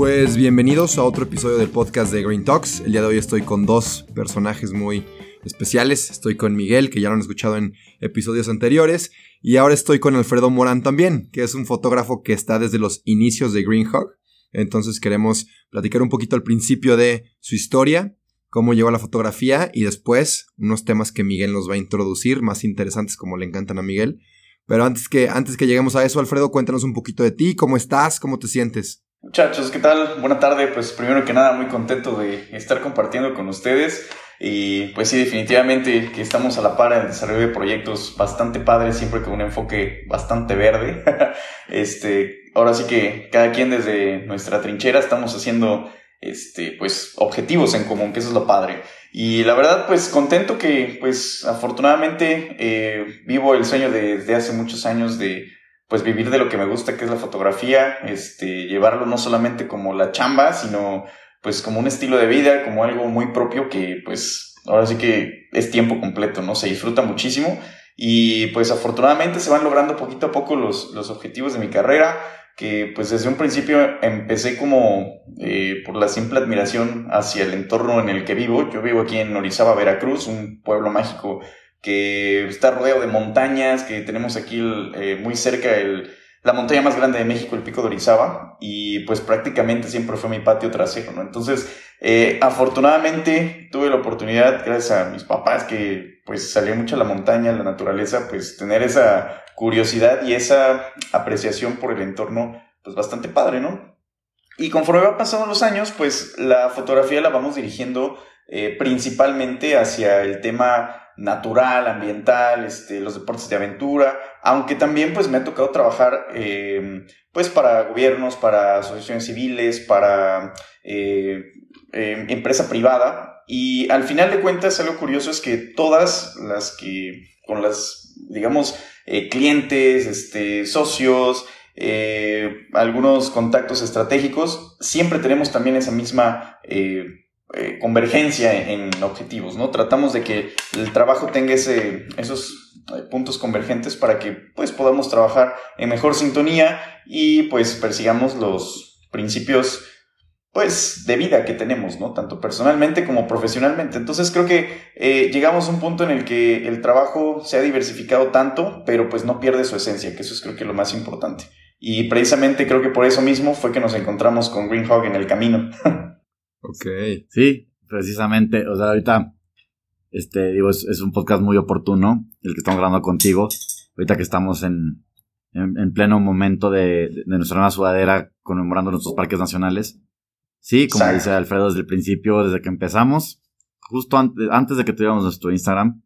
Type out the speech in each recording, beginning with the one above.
Pues bienvenidos a otro episodio del podcast de Green Talks. El día de hoy estoy con dos personajes muy especiales. Estoy con Miguel, que ya lo han escuchado en episodios anteriores, y ahora estoy con Alfredo Morán también, que es un fotógrafo que está desde los inicios de Green Hawk entonces queremos platicar un poquito al principio de su historia, cómo llegó a la fotografía y después unos temas que Miguel nos va a introducir, más interesantes como le encantan a Miguel. Pero antes que, antes que lleguemos a eso, Alfredo, cuéntanos un poquito de ti, cómo estás, cómo te sientes. Muchachos, ¿qué tal? Buena tarde. Pues primero que nada, muy contento de estar compartiendo con ustedes. Y pues sí, definitivamente que estamos a la par en el desarrollo de proyectos bastante padres, siempre con un enfoque bastante verde. este, ahora sí que cada quien desde nuestra trinchera estamos haciendo este, pues, objetivos en común, que eso es lo padre. Y la verdad, pues contento que, pues, afortunadamente eh, vivo el sueño desde hace muchos años de, pues, vivir de lo que me gusta, que es la fotografía, este, llevarlo no solamente como la chamba, sino, pues, como un estilo de vida, como algo muy propio que, pues, ahora sí que es tiempo completo, ¿no? Se disfruta muchísimo. Y pues afortunadamente se van logrando poquito a poco los, los objetivos de mi carrera que pues desde un principio empecé como eh, por la simple admiración hacia el entorno en el que vivo. Yo vivo aquí en Orizaba, Veracruz, un pueblo mágico que está rodeado de montañas, que tenemos aquí eh, muy cerca la montaña más grande de México, el Pico de Orizaba, y pues prácticamente siempre fue mi patio trasero, ¿no? Entonces, eh, afortunadamente tuve la oportunidad, gracias a mis papás, que pues salía mucho a la montaña, a la naturaleza, pues tener esa curiosidad y esa apreciación por el entorno, pues bastante padre, ¿no? Y conforme va pasando los años, pues la fotografía la vamos dirigiendo eh, principalmente hacia el tema natural, ambiental, este, los deportes de aventura, aunque también pues me ha tocado trabajar eh, pues para gobiernos, para asociaciones civiles, para eh, empresa privada y al final de cuentas algo curioso es que todas las que con las digamos eh, clientes, este, socios, eh, algunos contactos estratégicos, siempre tenemos también esa misma eh, convergencia en, objetivos, ¿no? Tratamos de que el trabajo tenga ese, esos puntos convergentes para que pues podamos trabajar en mejor sintonía y pues persigamos los principios pues, de vida que tenemos, ¿no? Tanto personalmente como profesionalmente. Entonces creo que eh, llegamos a un punto en el que el trabajo se ha diversificado tanto, pero pues no pierde su esencia, que eso es creo que lo más importante. Y precisamente creo que por eso mismo fue que nos encontramos con Greenhog en el camino. ok. Sí, precisamente, o sea, ahorita, este, digo, es, un podcast muy oportuno, el que estamos grabando contigo, ahorita que estamos en, en, pleno momento de, de nuestra nueva sudadera conmemorando nuestros parques nacionales. Sí, como dice Alfredo desde el principio, desde que empezamos, justo antes, de que tuviéramos nuestro Instagram,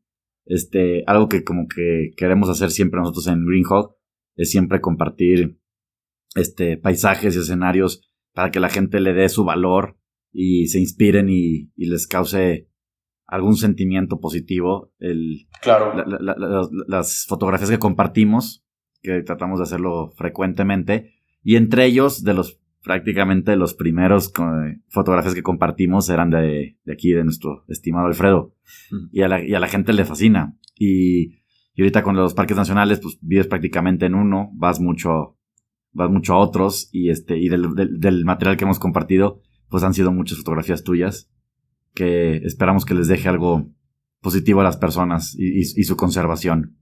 este, algo que como que queremos hacer siempre nosotros en Greenhawk es siempre compartir este, paisajes y escenarios para que la gente le dé su valor y se inspiren y, les cause algún sentimiento positivo. El, claro. las fotografías que compartimos, que tratamos de hacerlo frecuentemente, y entre ellos de los prácticamente los primeros fotografías que compartimos eran de, aquí, de nuestro estimado Alfredo. Y, a la, gente le fascina. Y, ahorita con los parques nacionales, pues vives prácticamente en uno, vas mucho, vas mucho a otros, y este, y del, material que hemos compartido, pues han sido muchas fotografías tuyas, que esperamos que les deje algo positivo a las personas y su conservación.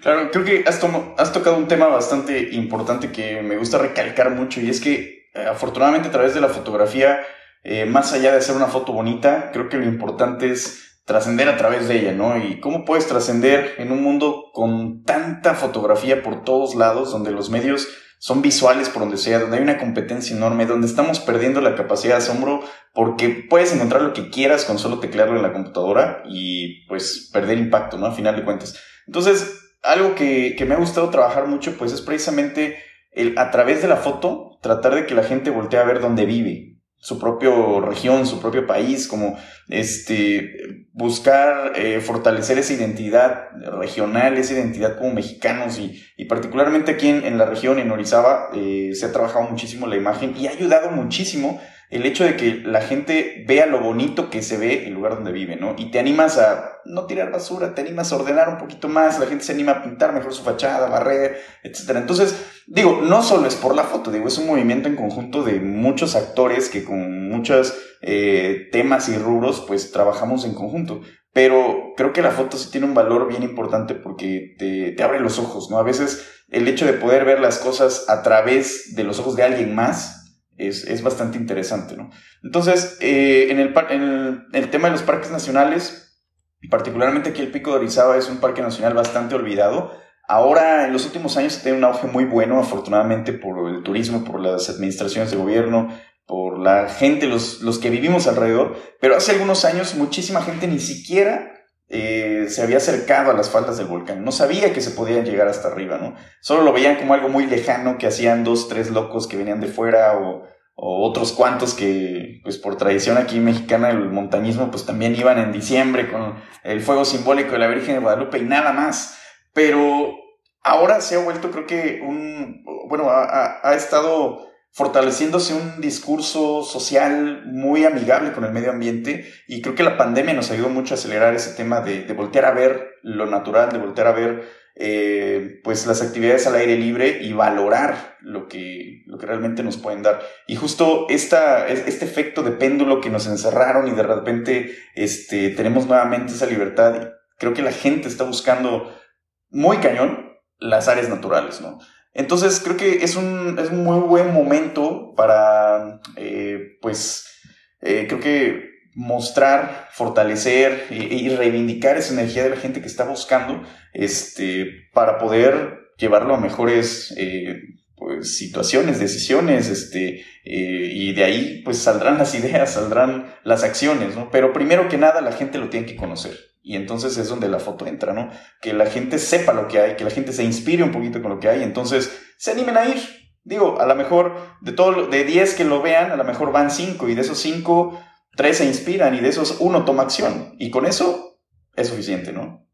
Claro, creo que has, has tocado un tema bastante importante que me gusta recalcar mucho y es que eh, afortunadamente a través de la fotografía, eh, más allá de hacer una foto bonita, creo que lo importante es trascender a través de ella, ¿no? Y cómo puedes trascender en un mundo con tanta fotografía por todos lados, donde los medios son visuales por donde sea, donde hay una competencia enorme, donde estamos perdiendo la capacidad de asombro porque puedes encontrar lo que quieras con solo teclearlo en la computadora y pues perder impacto, ¿no? A final de cuentas. Entonces, algo que, me ha gustado trabajar mucho, pues es precisamente el, a través de la foto, tratar de que la gente voltee a ver dónde vive, su propia región, su propio país, como este, buscar eh, fortalecer esa identidad regional, esa identidad como mexicanos y, y particularmente aquí en, la región, en Orizaba, eh, se ha trabajado muchísimo la imagen y ha ayudado muchísimo el hecho de que la gente vea lo bonito que se ve el lugar donde vive, ¿no? Y te animas a no tirar basura, te animas a ordenar un poquito más, la gente se anima a pintar mejor su fachada, barrer, etc. Entonces, digo, no solo es por la foto, digo, es un movimiento en conjunto de muchos actores que con muchos eh, temas y rubros, pues trabajamos en conjunto. Pero creo que la foto sí tiene un valor bien importante porque te, te abre los ojos, ¿no? A veces el hecho de poder ver las cosas a través de los ojos de alguien más, es, bastante interesante, ¿no? Entonces, eh, en, el, en el, tema de los parques nacionales, particularmente aquí el Pico de Orizaba es un parque nacional bastante olvidado. Ahora, en los últimos años, tiene un auge muy bueno, afortunadamente, por el turismo, por las administraciones de gobierno, por la gente, los, los que vivimos alrededor. Pero hace algunos años, muchísima gente ni siquiera eh, se había acercado a las faldas del volcán. No sabía que se podían llegar hasta arriba, ¿no? Solo lo veían como algo muy lejano que hacían dos, tres locos que venían de fuera o, otros cuantos que, pues por tradición aquí mexicana, el montañismo, pues también iban en diciembre con el fuego simbólico de la Virgen de Guadalupe y nada más. Pero ahora se ha vuelto, creo que un, bueno, ha estado fortaleciéndose un discurso social muy amigable con el medio ambiente y creo que la pandemia nos ayudó mucho a acelerar ese tema de, voltear a ver lo natural, de voltear a ver eh, pues las actividades al aire libre y valorar lo que, lo que realmente nos pueden dar. Y justo esta, este efecto de péndulo que nos encerraron y de repente este, tenemos nuevamente esa libertad, creo que la gente está buscando muy cañón las áreas naturales, ¿no? Entonces creo que es un, es muy buen momento para, eh, pues, eh, creo que mostrar, fortalecer y, reivindicar esa energía de la gente que está buscando, este, para poder llevarlo a mejores eh, pues, situaciones, decisiones, este, y de ahí pues saldrán las ideas, saldrán las acciones, ¿no? Pero primero que nada la gente lo tiene que conocer. Y entonces es donde la foto entra, ¿no? Que la gente sepa lo que hay, que la gente se inspire un poquito con lo que hay, entonces se animen a ir. Digo, a lo mejor de todo, de 10 que lo vean, a lo mejor van 5 y de esos 5, 3 se inspiran y de esos uno toma acción. Y con eso es suficiente, ¿no?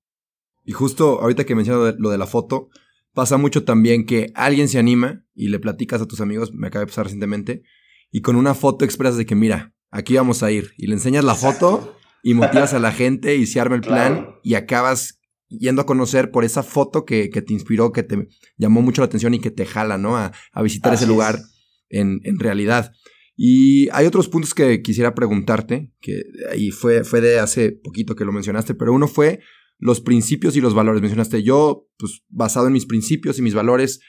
Y justo ahorita que mencionas lo de la foto, pasa mucho también que alguien se anima y le platicas a tus amigos, me acaba de pasar recientemente, y con una foto expresas de que mira, aquí vamos a ir. Y le enseñas la foto y motivas a la gente y se arma el plan y acabas yendo a conocer por esa foto que, te inspiró, que te llamó mucho la atención y que te jala, ¿no? A, visitar ese lugar en, realidad. Y hay otros puntos que quisiera preguntarte, que ahí fue, fue de hace poquito que lo mencionaste, pero uno fue los principios y los valores. Mencionaste yo, pues basado en mis principios y mis valores,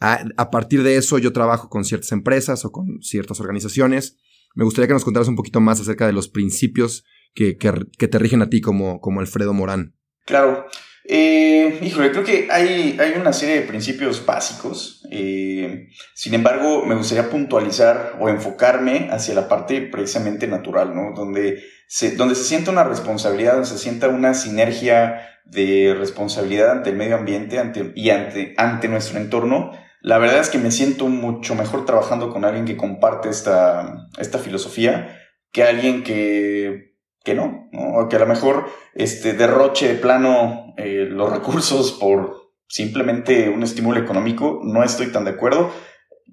a, a partir de eso yo trabajo con ciertas empresas o con ciertas organizaciones. Me gustaría que nos contaras un poquito más acerca de los principios que, te rigen a ti como, como Alfredo Morán? Claro. Eh, híjole, creo que hay, hay, una serie de principios básicos. Eh, sin embargo, me gustaría puntualizar o enfocarme hacia la parte precisamente natural, ¿no? Donde se, donde se sienta una responsabilidad, donde se sienta una sinergia de responsabilidad ante el medio ambiente ante, y ante, ante nuestro entorno. La verdad es que me siento mucho mejor trabajando con alguien que comparte esta, esta filosofía que alguien que que no, o que a lo mejor este, derroche de plano eh, los recursos por simplemente un estímulo económico, no estoy tan de acuerdo.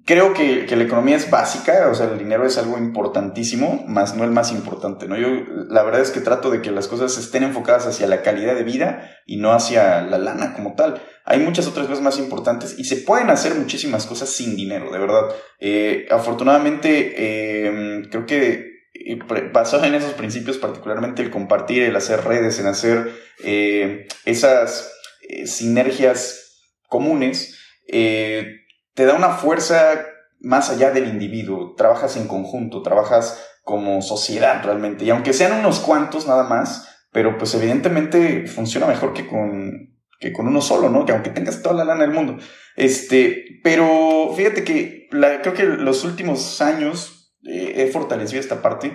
Creo que, que, la economía es básica, o sea, el dinero es algo importantísimo, más no el más importante, ¿no? Yo la verdad es que trato de que las cosas estén enfocadas hacia la calidad de vida y no hacia la lana como tal. Hay muchas otras cosas más importantes y se pueden hacer muchísimas cosas sin dinero, de verdad. Eh, afortunadamente, eh, creo que y basado en esos principios, particularmente el compartir, el hacer redes, en hacer eh, esas eh, sinergias comunes, eh, te da una fuerza más allá del individuo. Trabajas en conjunto, trabajas como sociedad realmente. Y aunque sean unos cuantos nada más, pero pues evidentemente funciona mejor que con, que con uno solo, ¿no? Que aunque tengas toda la lana del mundo. Este, pero fíjate que creo que los últimos años he fortalecido esta parte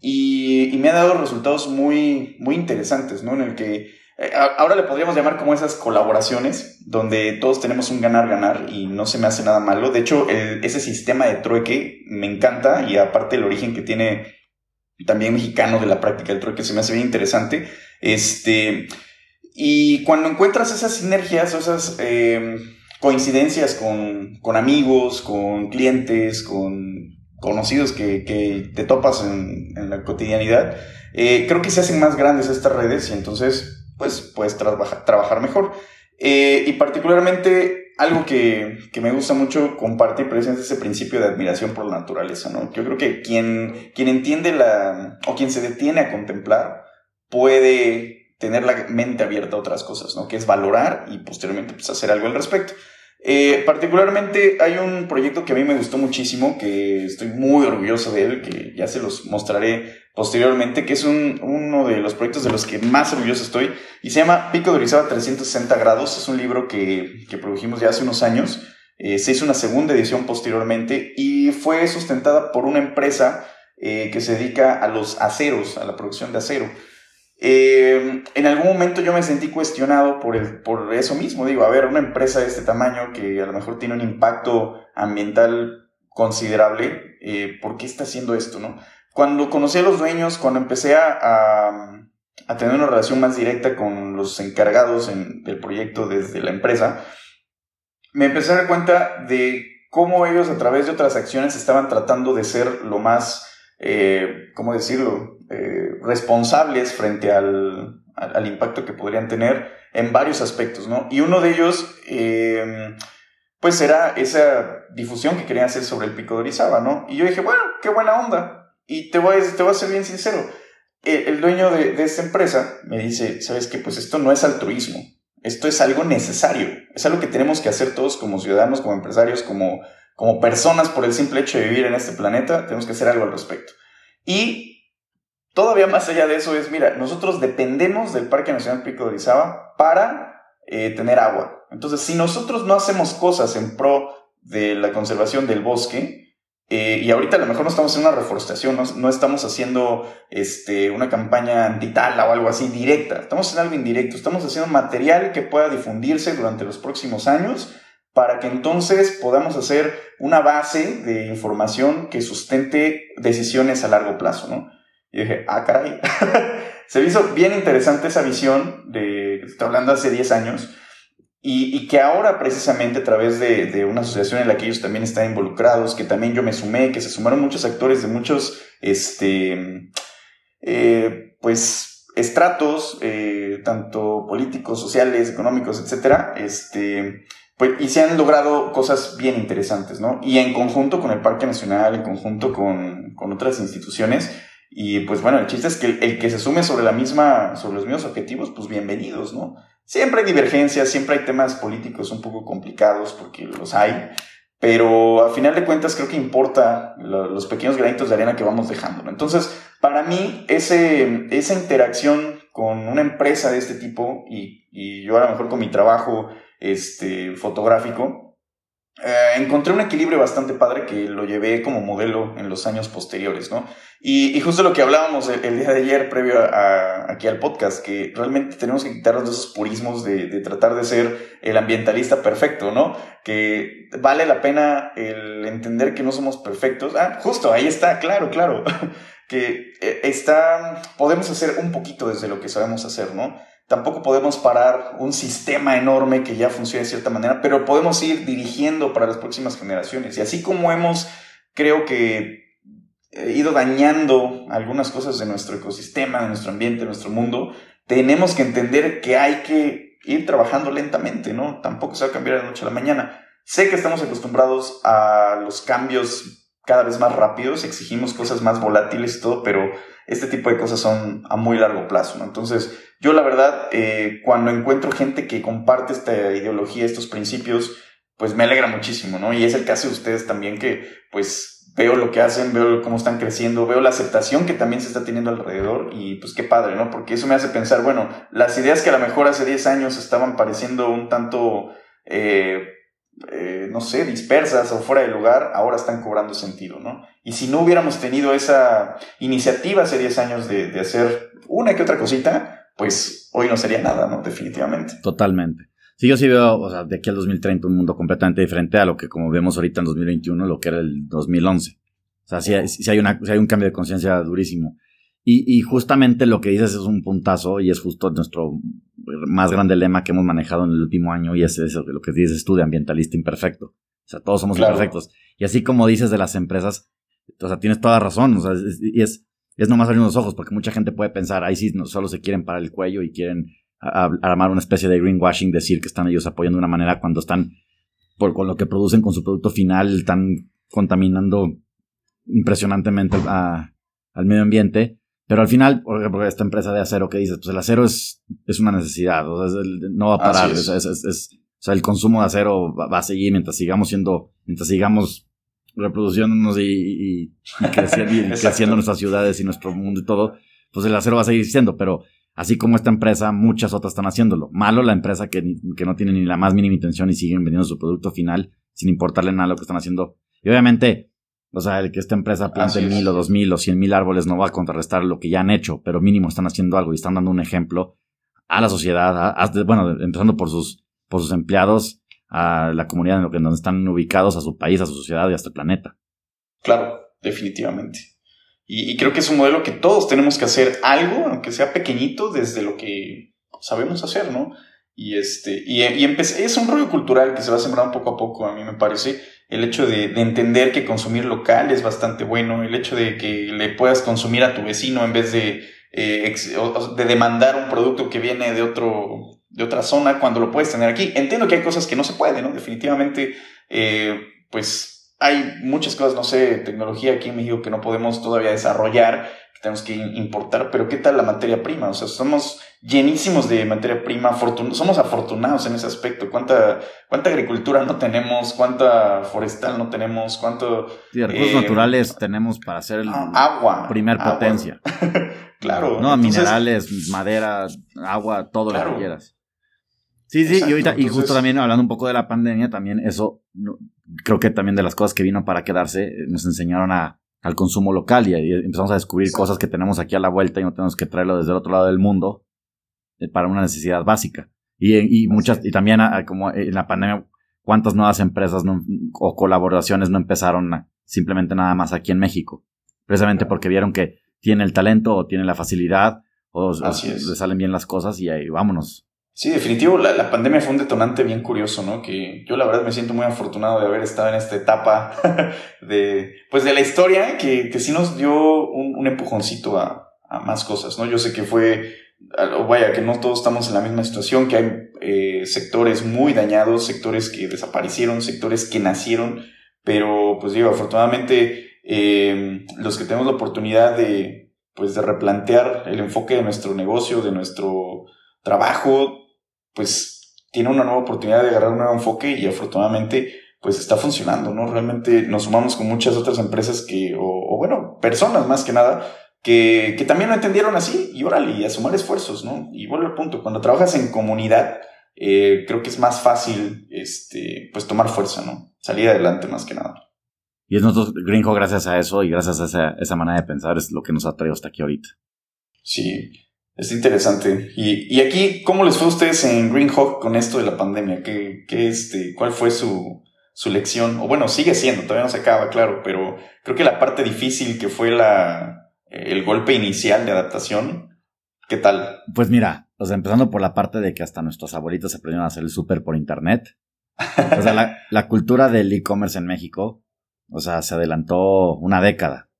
y, me ha dado resultados muy, muy interesantes, ¿no? En el que eh, ahora le podríamos llamar como esas colaboraciones, donde todos tenemos un ganar-ganar y no se me hace nada malo. De hecho, ese sistema de trueque me encanta y aparte el origen que tiene también mexicano de la práctica del trueque se me hace bien interesante. Este, y cuando encuentras esas sinergias esas eh, coincidencias con, con, amigos, con clientes, con conocidos que, que te topas en, en la cotidianidad, eh, creo que se hacen más grandes estas redes y entonces pues puedes trabajar mejor. Eh, y particularmente algo que, que, me gusta mucho compartir precisamente ese principio de admiración por la naturaleza, ¿no? Yo creo que quien, quien entiende la, o quien se detiene a contemplar, puede tener la mente abierta a otras cosas, ¿no? Que es valorar y posteriormente pues, hacer algo al respecto. Eh, particularmente hay un proyecto que a mí me gustó muchísimo, que estoy muy orgulloso de él, que ya se los mostraré posteriormente, que es un, uno de los proyectos de los que más orgulloso estoy, y se llama Pico de Orizaba 360 grados, es un libro que, que produjimos ya hace unos años, eh, se hizo una segunda edición posteriormente y fue sustentada por una empresa eh, que se dedica a los aceros, a la producción de acero. Eh, en algún momento yo me sentí cuestionado por, el, por eso mismo. Digo, a ver, una empresa de este tamaño que a lo mejor tiene un impacto ambiental considerable, eh, ¿por qué está haciendo esto? No? Cuando conocí a los dueños, cuando empecé a, a, tener una relación más directa con los encargados en, del proyecto desde la empresa, me empecé a dar cuenta de cómo ellos a través de otras acciones estaban tratando de ser lo más, eh, ¿cómo decirlo? Responsables frente al, al, impacto que podrían tener en varios aspectos, ¿no? Y uno de ellos, eh, pues era esa difusión que querían hacer sobre el pico de Orizaba, ¿no? Y yo dije, bueno, qué buena onda. Y te voy a, te voy a ser bien sincero. El, dueño de, de, esta empresa me dice, ¿sabes qué? Pues esto no es altruismo. Esto es algo necesario. Es algo que tenemos que hacer todos como ciudadanos, como empresarios, como, como personas por el simple hecho de vivir en este planeta. Tenemos que hacer algo al respecto. Y Todavía más allá de eso es, mira, nosotros dependemos del Parque Nacional Pico de Orizaba para eh, tener agua. Entonces, si nosotros no hacemos cosas en pro de la conservación del bosque, eh, y ahorita a lo mejor no estamos en una reforestación, no, estamos haciendo este, una campaña antitala o algo así directa, estamos en algo indirecto, estamos haciendo material que pueda difundirse durante los próximos años para que entonces podamos hacer una base de información que sustente decisiones a largo plazo, ¿no? Y dije, ah, caray. se me hizo bien interesante esa visión de, estoy hablando hace 10 años, y, y, que ahora precisamente a través de, de, una asociación en la que ellos también están involucrados, que también yo me sumé, que se sumaron muchos actores de muchos, este, eh, pues, estratos, eh, tanto políticos, sociales, económicos, etcétera, este, pues, y se han logrado cosas bien interesantes, ¿no? Y en conjunto con el Parque Nacional, en conjunto con, con otras instituciones, y pues bueno, el chiste es que el, que se sume sobre la misma, sobre los mismos objetivos, pues bienvenidos, ¿no? Siempre hay divergencias, siempre hay temas políticos un poco complicados, porque los hay, pero a final de cuentas creo que importa los pequeños granitos de arena que vamos dejando. ¿no? Entonces, para mí, ese, esa interacción con una empresa de este tipo, y, y yo a lo mejor con mi trabajo este, fotográfico, eh, encontré un equilibrio bastante padre que lo llevé como modelo en los años posteriores, ¿no? Y, justo lo que hablábamos el, día de ayer, previo a, aquí al podcast, que realmente tenemos que quitarnos de esos purismos de, de, tratar de ser el ambientalista perfecto, ¿no? Que vale la pena el entender que no somos perfectos. Ah, justo, ahí está, claro, claro. que eh, está, podemos hacer un poquito desde lo que sabemos hacer, ¿no? Tampoco podemos parar un sistema enorme que ya funciona de cierta manera, pero podemos ir dirigiendo para las próximas generaciones. Y así como hemos, creo que, eh, ido dañando algunas cosas de nuestro ecosistema, de nuestro ambiente, de nuestro mundo, tenemos que entender que hay que ir trabajando lentamente, ¿no? Tampoco se va a cambiar de la noche a la mañana. Sé que estamos acostumbrados a los cambios cada vez más rápidos, exigimos cosas más volátiles y todo, pero este tipo de cosas son a muy largo plazo, ¿no? Entonces, yo la verdad, eh, cuando encuentro gente que comparte esta ideología, estos principios, pues me alegra muchísimo, ¿no? Y es el caso de ustedes también que, pues, veo lo que hacen, veo cómo están creciendo, veo la aceptación que también se está teniendo alrededor y pues qué padre, ¿no? Porque eso me hace pensar, bueno, las ideas que a lo mejor hace 10 años estaban pareciendo un tanto... Eh, eh, no sé, dispersas o fuera de lugar, ahora están cobrando sentido, ¿no? Y si no hubiéramos tenido esa iniciativa hace 10 años de, hacer una que otra cosita, pues hoy no sería nada, ¿no? Definitivamente. Totalmente. Sí, yo sí veo, o sea, de aquí al 2030 un mundo completamente diferente a lo que como vemos ahorita en 2021, lo que era el 2011. O sea, sí, hay, una, hay un cambio de conciencia durísimo. Y, y, justamente lo que dices es un puntazo y es justo nuestro más grande lema que hemos manejado en el último año y es eso, lo que dices tú de ambientalista imperfecto. O sea, todos somos imperfectos. Y así como dices de las empresas, o sea, tienes toda razón. O sea, y es, es nomás abrir los ojos porque mucha gente puede pensar, ahí sí, no, solo se quieren parar el cuello y quieren armar una especie de greenwashing, decir que están ellos apoyando de una manera cuando están, por, con lo que producen con su producto final, están contaminando impresionantemente al medio ambiente. Pero al final, por ejemplo, esta empresa de acero que dices, pues el acero es, es una necesidad, o sea, no va a parar, es. o sea, el consumo de acero va, a seguir mientras sigamos siendo, mientras sigamos reproduciéndonos y, creciendo, y creciendo nuestras ciudades y nuestro mundo y todo, pues el acero va a seguir siendo, pero Así como esta empresa, muchas otras están haciéndolo. Malo la empresa que, que no tiene ni la más mínima intención y siguen vendiendo su producto final sin importarle nada lo que están haciendo. Y obviamente, o sea, el que esta empresa plante mil o dos mil o cien mil árboles no va a contrarrestar lo que ya han hecho, pero mínimo están haciendo algo y están dando un ejemplo a la sociedad, bueno, empezando por sus, por sus empleados, a la comunidad en donde están ubicados, a su país, a su sociedad y hasta el planeta. Claro, definitivamente. Y, creo que es un modelo que todos tenemos que hacer algo, aunque sea pequeñito, desde lo que sabemos hacer, ¿no? Y, este, y, y es un rollo cultural que se va sembrando poco a poco, a mí me parece. El hecho de, de, entender que consumir local es bastante bueno, el hecho de que le puedas consumir a tu vecino en vez de, eh, de demandar un producto que viene de, otro, de otra zona cuando lo puedes tener aquí. Entiendo que hay cosas que no se pueden, ¿no? Definitivamente, eh, pues hay muchas cosas, no sé, tecnología aquí en México que no podemos todavía desarrollar, que tenemos que importar, pero ¿qué tal la materia prima? O sea, somos llenísimos de materia prima, somos afortunados en ese aspecto. ¿Cuánta, cuánta agricultura no tenemos? ¿Cuánta forestal no tenemos? ¿Cuánto... Sí, recursos eh, naturales tenemos para hacer el ah, agua, primer potencia. claro. No, minerales, madera, agua, todo lo que quieras. Sí, sí, y ahorita, y justo también hablando un poco de la pandemia, también eso, creo que también de las cosas que vino para quedarse, eh, nos enseñaron a, al consumo local y, empezamos a descubrir cosas que tenemos aquí a la vuelta y no tenemos que traerlo desde el otro lado del mundo eh, para una necesidad básica. Y, y muchas, y también como en la pandemia, cuántas nuevas empresas o colaboraciones no empezaron simplemente nada más aquí en México. Precisamente porque vieron que tiene el talento o tiene la facilidad o, o le salen bien las cosas y ahí vámonos. Sí, definitivo, la, la, pandemia fue un detonante bien curioso, ¿no? Que yo la verdad me siento muy afortunado de haber estado en esta etapa de, pues de la historia que, que sí nos dio un, un empujoncito a, a, más cosas, ¿no? Yo sé que fue, vaya, que no todos estamos en la misma situación, que hay eh, sectores muy dañados, sectores que desaparecieron, sectores que nacieron, pero pues digo, afortunadamente eh, los que tenemos la oportunidad de, pues de replantear el enfoque de nuestro negocio, de nuestro trabajo, pues tiene una nueva oportunidad de agarrar un nuevo enfoque y afortunadamente pues está funcionando, ¿no? Realmente nos sumamos con muchas otras empresas que, o, bueno, personas más que nada, que, que, también lo entendieron así y órale, y a sumar esfuerzos, ¿no? Y vuelvo al punto, cuando trabajas en comunidad, eh, creo que es más fácil, este, pues tomar fuerza, ¿no? Salir adelante más que nada. Y es nosotros, Greenho, gracias a eso y gracias a esa, esa manera de pensar, es lo que nos ha traído hasta aquí ahorita. Sí, es interesante. Y, y, aquí, ¿cómo les fue a ustedes en Greenhawk con esto de la pandemia? ¿Qué, qué este, ¿Cuál fue su, su lección? O bueno, sigue siendo, todavía no se acaba, claro, pero creo que la parte difícil que fue la, el golpe inicial de adaptación, ¿qué tal? Pues mira, o sea, empezando por la parte de que hasta nuestros abuelitos aprendieron a hacer el súper por internet. O sea, la, la cultura del e-commerce en México, o sea, se adelantó una década,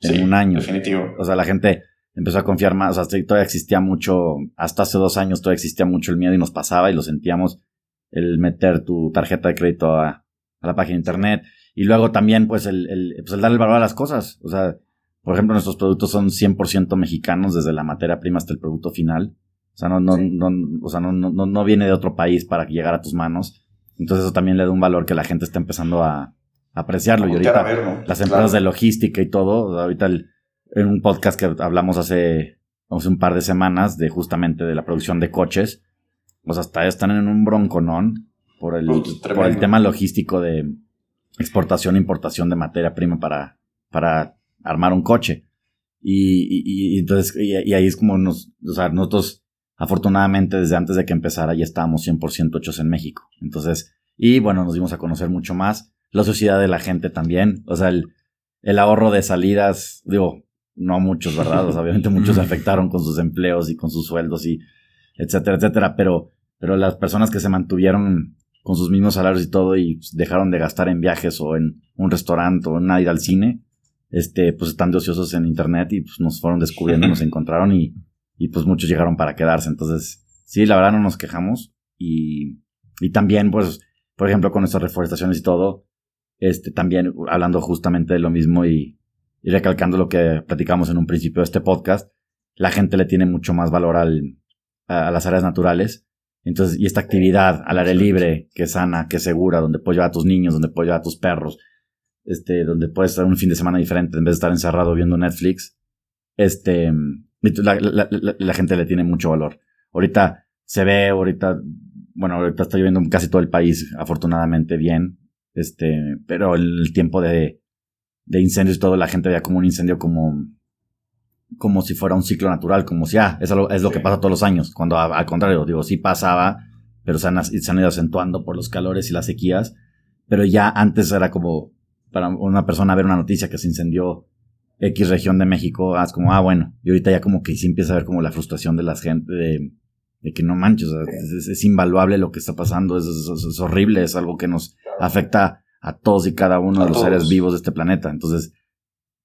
en un año. Definitivo. O sea, la gente empezó a confiar más, o sea, todavía existía mucho, hasta hace dos años todavía existía mucho el miedo y nos pasaba y lo sentíamos el meter tu tarjeta de crédito a, la página de internet y luego también pues el, el, pues el darle valor a las cosas, o sea, por ejemplo nuestros productos son 100% mexicanos desde la materia prima hasta el producto final, o sea, no, no, no, o sea, no, no, no viene de otro país para llegar a tus manos, entonces eso también le da un valor que la gente está empezando a, apreciarlo y ahorita las empresas de logística y todo, ahorita el, en un podcast que hablamos hace, hace un par de semanas de justamente de la producción de coches. Pues hasta están en un bronconón por el, por el tema logístico de exportación e importación de materia prima para, para armar un coche. Y, y, entonces, y, ahí es como nos, o sea, nosotros afortunadamente desde antes de que empezara ya estábamos 100% hechos en México. Entonces, y bueno, nos dimos a conocer mucho más. La sociedad de la gente también. O sea, el, el ahorro de salidas, digo, no muchos, ¿verdad? O sea, obviamente muchos se afectaron con sus empleos y con sus sueldos y etcétera, etcétera. Pero, pero las personas que se mantuvieron con sus mismos salarios y todo y dejaron de gastar en viajes o en un restaurante o en ir al cine, este, pues están de ociosos en internet y pues nos fueron descubriendo, nos encontraron y, y pues muchos llegaron para quedarse. Entonces, sí, la verdad no nos quejamos y, y también, pues, por ejemplo, con estas reforestaciones y todo, este, también hablando justamente de lo mismo y, y recalcando lo que platicamos en un principio de este podcast, la gente le tiene mucho más valor al, a, las áreas naturales. Entonces, y esta actividad al aire libre, que es sana, que es segura, donde puedes llevar a tus niños, donde puedes llevar a tus perros, este, donde puedes estar un fin de semana diferente en vez de estar encerrado viendo Netflix, este, la, la, la, gente le tiene mucho valor. Ahorita se ve, ahorita, bueno, ahorita está lloviendo casi todo el país, afortunadamente bien, este, pero el tiempo de, de incendios y todo, la gente veía como un incendio como, como si fuera un ciclo natural, como si, ah, es lo, es lo que pasa todos los años, cuando al contrario, digo, sí pasaba, pero se han, se han ido acentuando por los calores y las sequías, pero ya antes era como, para una persona ver una noticia que se incendió X región de México, ah, es como, ah, bueno, y ahorita ya como que sí empieza a ver como la frustración de la gente, de, de que no manches, es, invaluable lo que está pasando, es, es, horrible, es algo que nos afecta a todos y cada uno de los seres vivos de este planeta. Entonces,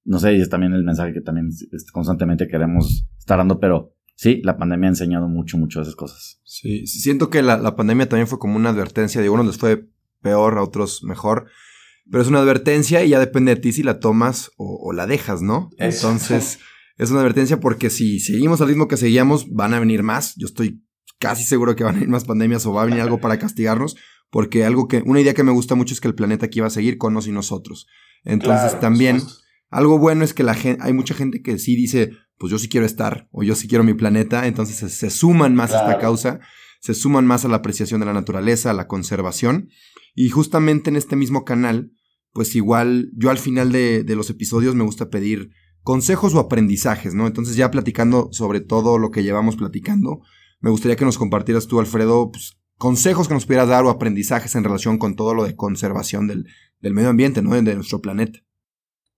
no sé, y es también el mensaje que también constantemente queremos estar dando, pero sí, la pandemia ha enseñado mucho, mucho de esas cosas. Sí, siento que la, la pandemia también fue como una advertencia, de unos les fue peor, a otros mejor, pero es una advertencia y ya depende de ti si la tomas o, la dejas, ¿no? Entonces, es una advertencia porque si seguimos al ritmo que seguíamos, van a venir más. Yo estoy casi seguro que van a venir más pandemias o va a venir algo para castigarnos, porque algo que, una idea que me gusta mucho es que el planeta aquí va a seguir con nos y nosotros. Entonces, también, algo bueno es que la gente, hay mucha gente que sí dice, pues yo sí quiero estar, o yo sí quiero mi planeta, entonces se, suman más a esta causa, se suman más a la apreciación de la naturaleza, a la conservación. Y justamente en este mismo canal, pues igual yo al final de, los episodios me gusta pedir consejos o aprendizajes, ¿no? Entonces ya platicando sobre todo lo que llevamos platicando, me gustaría que nos compartieras tú, Alfredo, pues, consejos que nos pudieras dar o aprendizajes en relación con todo lo de conservación del, medio ambiente, ¿no? De nuestro planeta.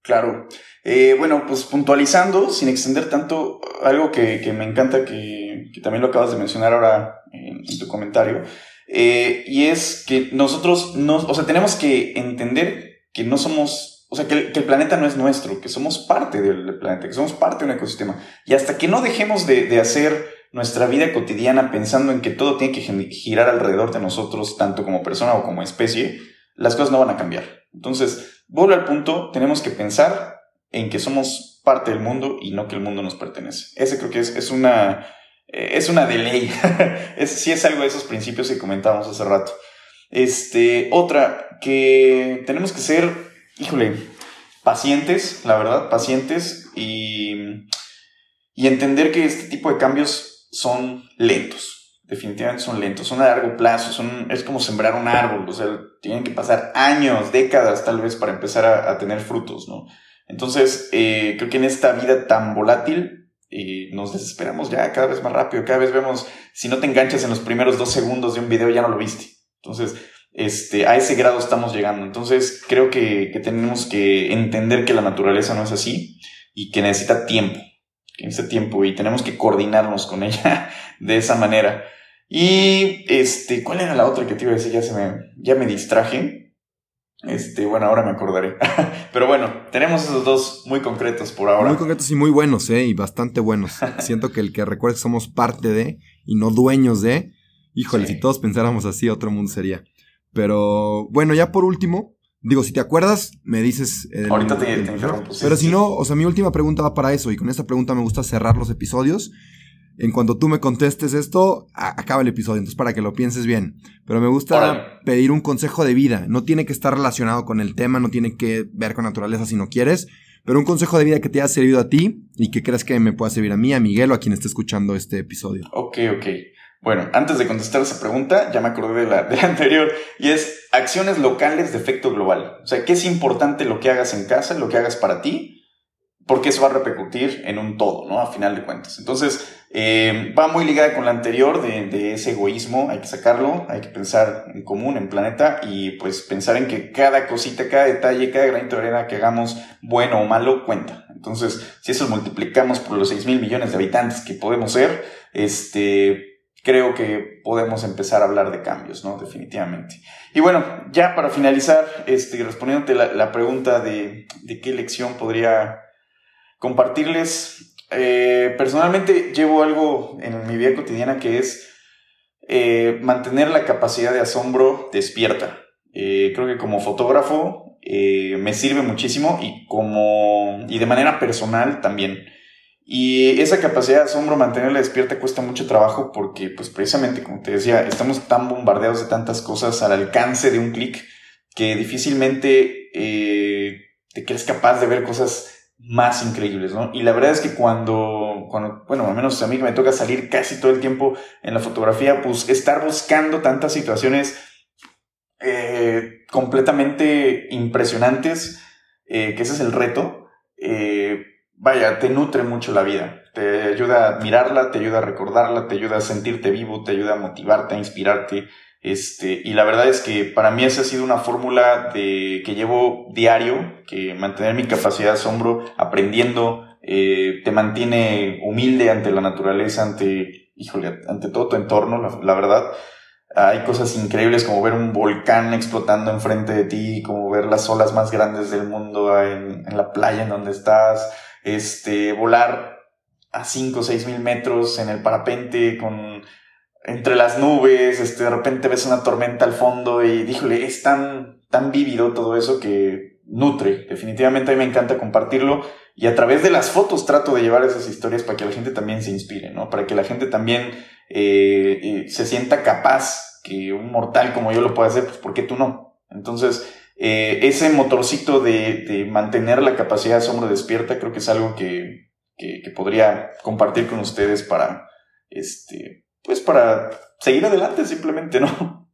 Claro. Eh, bueno, pues puntualizando, sin extender tanto, algo que, me encanta, que, también lo acabas de mencionar ahora en, tu comentario, eh, y es que nosotros, no, o sea, tenemos que entender que no somos, o sea, que el, planeta no es nuestro, que somos parte del planeta, que somos parte de un ecosistema. Y hasta que no dejemos de, hacer nuestra vida cotidiana pensando en que todo tiene que girar alrededor de nosotros, tanto como persona o como especie, las cosas no van a cambiar. Entonces, vuelvo al punto, tenemos que pensar en que somos parte del mundo y no que el mundo nos pertenece. Ese creo que es, es una, eh, es una de ley. es, sí es algo de esos principios que comentábamos hace rato. Este, otra, que tenemos que ser, híjole, pacientes, la verdad, pacientes y, y entender que este tipo de cambios son lentos. Definitivamente son lentos, son a largo plazo, son, es como sembrar un árbol, o sea, tienen que pasar años, décadas tal vez para empezar a, tener frutos, ¿no? Entonces, eh, creo que en esta vida tan volátil, eh, nos desesperamos ya cada vez más rápido, cada vez vemos, si no te enganchas en los primeros dos segundos de un video, ya no lo viste. Entonces, este, a ese grado estamos llegando. Entonces, creo que, tenemos que entender que la naturaleza no es así y que necesita tiempo, que necesita tiempo y tenemos que coordinarnos con ella de esa manera. Y, este, ¿cuál era la otra que te iba a decir? Ya se me, ya me distraje. Este, bueno, ahora me acordaré. Pero bueno, tenemos esos dos muy concretos por ahora. Muy concretos y muy buenos, ¿eh? Y bastante buenos. Siento que el que recuerde que somos parte de y no dueños de, Híjole, si todos pensáramos así, otro mundo sería. Pero bueno, ya por último, digo, si te acuerdas, me dices. Ahorita te, interrumpo. pero si no, o sea, mi última pregunta va para eso, y con esta pregunta me gusta cerrar los episodios. En cuanto tú me contestes esto, acaba el episodio, entonces para que lo pienses bien. Pero me gusta pedir un consejo de vida. No tiene que estar relacionado con el tema, no tiene que ver con naturaleza si no quieres. Pero un consejo de vida que te haya servido a ti y que creas que me pueda servir a mí, a Miguel o a quien esté escuchando este episodio. Ok, ok. Bueno, antes de contestar esa pregunta, ya me acordé de la, anterior, y es acciones locales de efecto global. O sea, ¿qué es importante lo que hagas en casa, lo que hagas para ti? Porque eso va a repercutir en un todo, ¿no? A final de cuentas. Entonces, Eh, va muy ligada con la anterior de, ese egoísmo, hay que sacarlo, hay que pensar en común, en planeta y pues pensar en que cada cosita, cada detalle, cada granito de arena que hagamos, bueno o malo, cuenta. Entonces, si eso multiplicamos por los 6 mil millones de habitantes que podemos ser, este, creo que podemos empezar a hablar de cambios, ¿no? Definitivamente. Y bueno, ya para finalizar, este, respondiéndote la, pregunta de, de qué lección podría compartirles, eh, personalmente llevo algo en mi vida cotidiana que es eh, mantener la capacidad de asombro despierta. Eh, creo que como fotógrafo me sirve muchísimo y como y de manera personal también. Y esa capacidad de asombro, mantenerla despierta, cuesta mucho trabajo porque, pues precisamente, como te decía, estamos tan bombardeados de tantas cosas al alcance de un clic que difícilmente te crees capaz de ver cosas más increíbles, ¿no? Y la verdad es que cuando, cuando, bueno, al menos a mí me toca salir casi todo el tiempo en la fotografía, pues estar buscando tantas situaciones eh, completamente impresionantes, eh, que ese es el reto, eh, vaya, te nutre mucho la vida, te ayuda a admirarla, te ayuda a recordarla, te ayuda a sentirte vivo, te ayuda a motivarte, a inspirarte, este, y la verdad es que para mí esa ha sido una fórmula de, que llevo diario, que mantener mi capacidad de asombro aprendiendo, eh, te mantiene humilde ante la naturaleza, ante, híjole, ante todo tu entorno, la, verdad. Hay cosas increíbles como ver un volcán explotando enfrente de ti, como ver las olas más grandes del mundo en la playa en donde estás, este, volar a 5 o 6 mil metros en el parapente con entre las nubes, este, de repente ves una tormenta al fondo y díjole, es tan, tan vívido todo eso que nutre. Definitivamente a mí me encanta compartirlo y a través de las fotos trato de llevar esas historias para que la gente también se inspire, ¿no? Para que la gente también eh, eh, se sienta capaz que un mortal como yo lo pueda hacer, pues ¿por qué tú no? Entonces, eh, ese motorcito de, mantener la capacidad de asombro despierta creo que es algo que, que, que podría compartir con ustedes para, este, pues para seguir adelante simplemente, ¿no?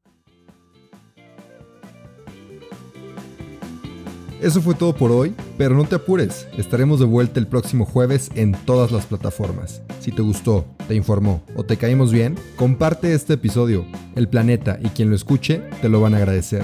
Eso fue todo por hoy, pero no te apures, estaremos de vuelta el próximo jueves en todas las plataformas. Si te gustó, te informó o te caímos bien, comparte este episodio. El planeta y quien lo escuche te lo van a agradecer.